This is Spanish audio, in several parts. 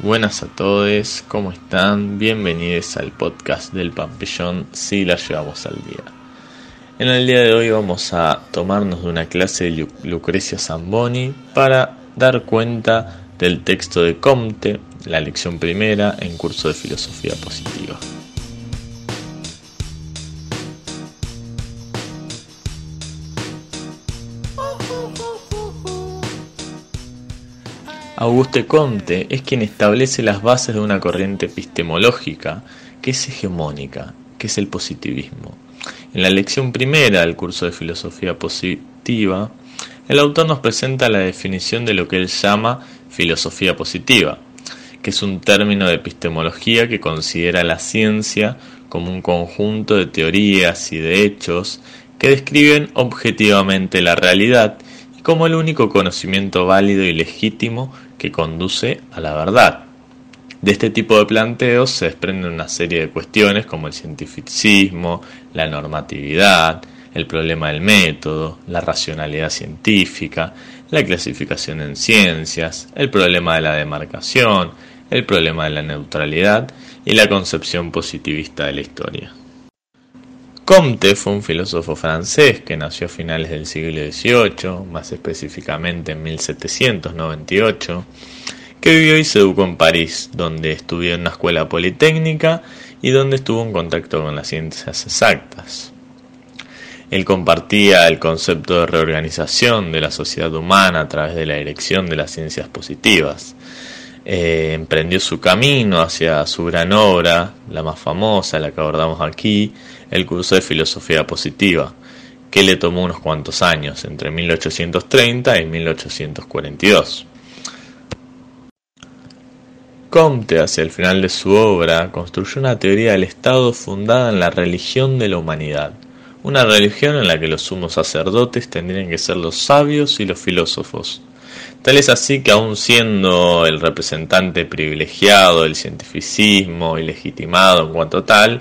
Buenas a todos, ¿cómo están? Bienvenidos al podcast del Pampellón si la llevamos al día. En el día de hoy vamos a tomarnos de una clase de Lucrecia Zamboni para dar cuenta del texto de Comte, la lección primera en curso de filosofía positiva. Auguste Comte es quien establece las bases de una corriente epistemológica que es hegemónica, que es el positivismo. En la lección primera del curso de filosofía positiva, el autor nos presenta la definición de lo que él llama filosofía positiva, que es un término de epistemología que considera la ciencia como un conjunto de teorías y de hechos que describen objetivamente la realidad como el único conocimiento válido y legítimo que conduce a la verdad. De este tipo de planteos se desprenden una serie de cuestiones como el cientificismo, la normatividad, el problema del método, la racionalidad científica, la clasificación en ciencias, el problema de la demarcación, el problema de la neutralidad y la concepción positivista de la historia. Comte fue un filósofo francés que nació a finales del siglo XVIII, más específicamente en 1798, que vivió y se educó en París, donde estudió en una escuela politécnica y donde estuvo en contacto con las ciencias exactas. Él compartía el concepto de reorganización de la sociedad humana a través de la dirección de las ciencias positivas. Eh, emprendió su camino hacia su gran obra, la más famosa, la que abordamos aquí, el curso de filosofía positiva, que le tomó unos cuantos años, entre 1830 y 1842. Comte, hacia el final de su obra, construyó una teoría del Estado fundada en la religión de la humanidad, una religión en la que los sumos sacerdotes tendrían que ser los sabios y los filósofos. Tal es así que aun siendo el representante privilegiado del cientificismo y legitimado en cuanto tal,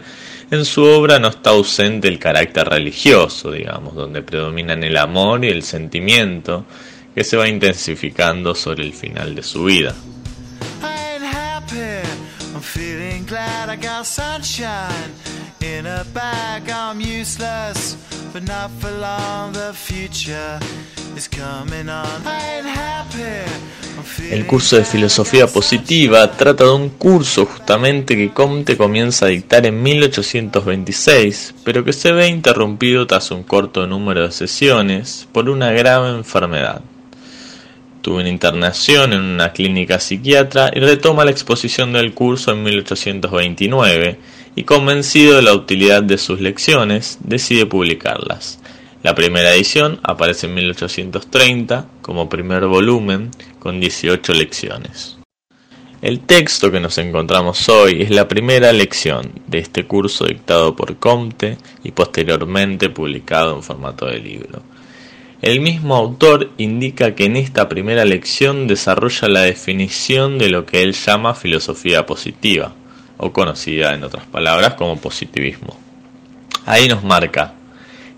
en su obra no está ausente el carácter religioso, digamos, donde predominan el amor y el sentimiento que se va intensificando sobre el final de su vida. El curso de filosofía positiva trata de un curso justamente que Comte comienza a dictar en 1826, pero que se ve interrumpido tras un corto número de sesiones por una grave enfermedad. Tuvo una internación en una clínica psiquiatra y retoma la exposición del curso en 1829 y convencido de la utilidad de sus lecciones, decide publicarlas. La primera edición aparece en 1830 como primer volumen con 18 lecciones. El texto que nos encontramos hoy es la primera lección de este curso dictado por Comte y posteriormente publicado en formato de libro. El mismo autor indica que en esta primera lección desarrolla la definición de lo que él llama filosofía positiva, o conocida en otras palabras como positivismo. Ahí nos marca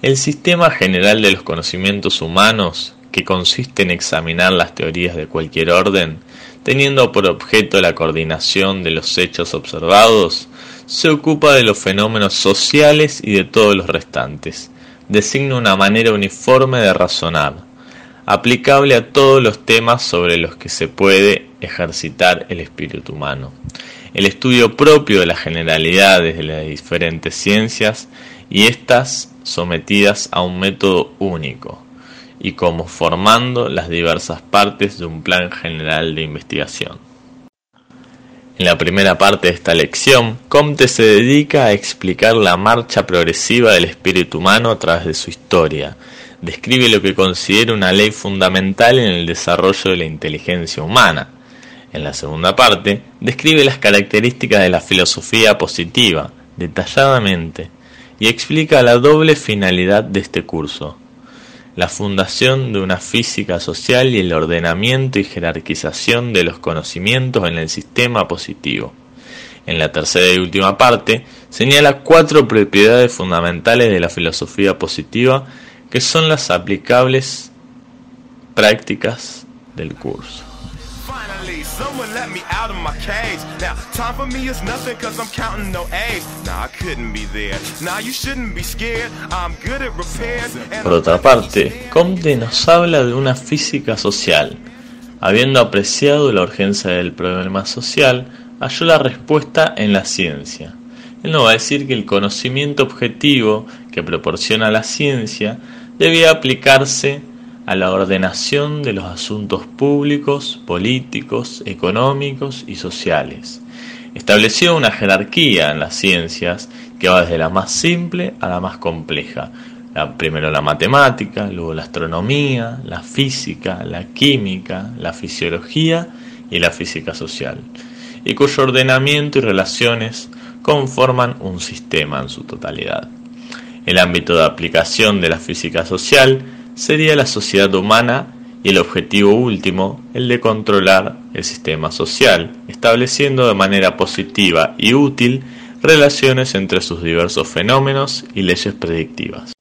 el sistema general de los conocimientos humanos, que consiste en examinar las teorías de cualquier orden, teniendo por objeto la coordinación de los hechos observados, se ocupa de los fenómenos sociales y de todos los restantes. Designa una manera uniforme de razonar, aplicable a todos los temas sobre los que se puede ejercitar el espíritu humano. El estudio propio de las generalidades de las diferentes ciencias y éstas sometidas a un método único y como formando las diversas partes de un plan general de investigación. En la primera parte de esta lección, Comte se dedica a explicar la marcha progresiva del espíritu humano a través de su historia. Describe lo que considera una ley fundamental en el desarrollo de la inteligencia humana. En la segunda parte, describe las características de la filosofía positiva, detalladamente, y explica la doble finalidad de este curso, la fundación de una física social y el ordenamiento y jerarquización de los conocimientos en el sistema positivo. En la tercera y última parte, señala cuatro propiedades fundamentales de la filosofía positiva que son las aplicables prácticas del curso. Someone let me out of my cage. Now, time for me is nothing cause I'm counting no A's. Nah, I couldn't be there. Nah, you shouldn't be scared. I'm good at repairs. Por otra parte, Comte nos habla de una física social. Habiendo apreciado la urgencia del problema social, halló la respuesta en la ciencia. Él no va a decir que el conocimiento objetivo que proporciona la ciencia debía aplicarse a la ordenación de los asuntos públicos, políticos, económicos y sociales. Estableció una jerarquía en las ciencias que va desde la más simple a la más compleja. primero la matemática, luego la astronomía, la física, la química, la fisiología y la física social, y cuyo ordenamiento y relaciones conforman un sistema en su totalidad. El ámbito de aplicación de la física social sería la sociedad humana y el objetivo último, el de controlar el sistema social, estableciendo de manera positiva y útil relaciones entre sus diversos fenómenos y leyes predictivas.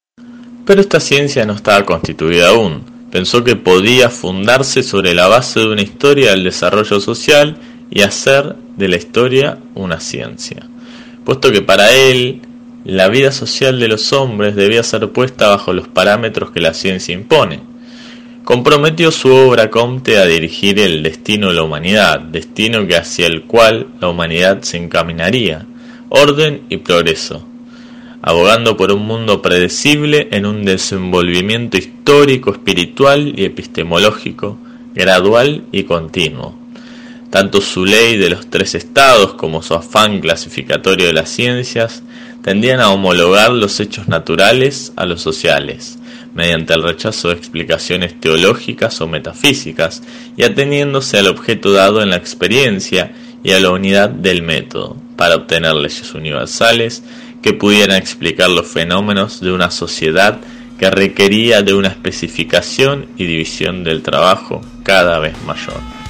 Pero esta ciencia no estaba constituida aún. Pensó que podía fundarse sobre la base de una historia del desarrollo social y hacer de la historia una ciencia, puesto que para él la vida social de los hombres debía ser puesta bajo los parámetros que la ciencia impone. Comprometió su obra Comte a dirigir el destino de la humanidad, destino que hacia el cual la humanidad se encaminaría, orden y progreso, abogando por un mundo predecible en un desenvolvimiento histórico, espiritual y epistemológico, gradual y continuo. Tanto su ley de los tres estados como su afán clasificatorio de las ciencias tendían a homologar los hechos naturales a los sociales, mediante el rechazo de explicaciones teológicas o metafísicas, y ateniéndose al objeto dado en la experiencia y a la unidad del método, para obtener leyes universales que pudieran explicar los fenómenos de una sociedad que requería de una especificación y división del trabajo cada vez mayor.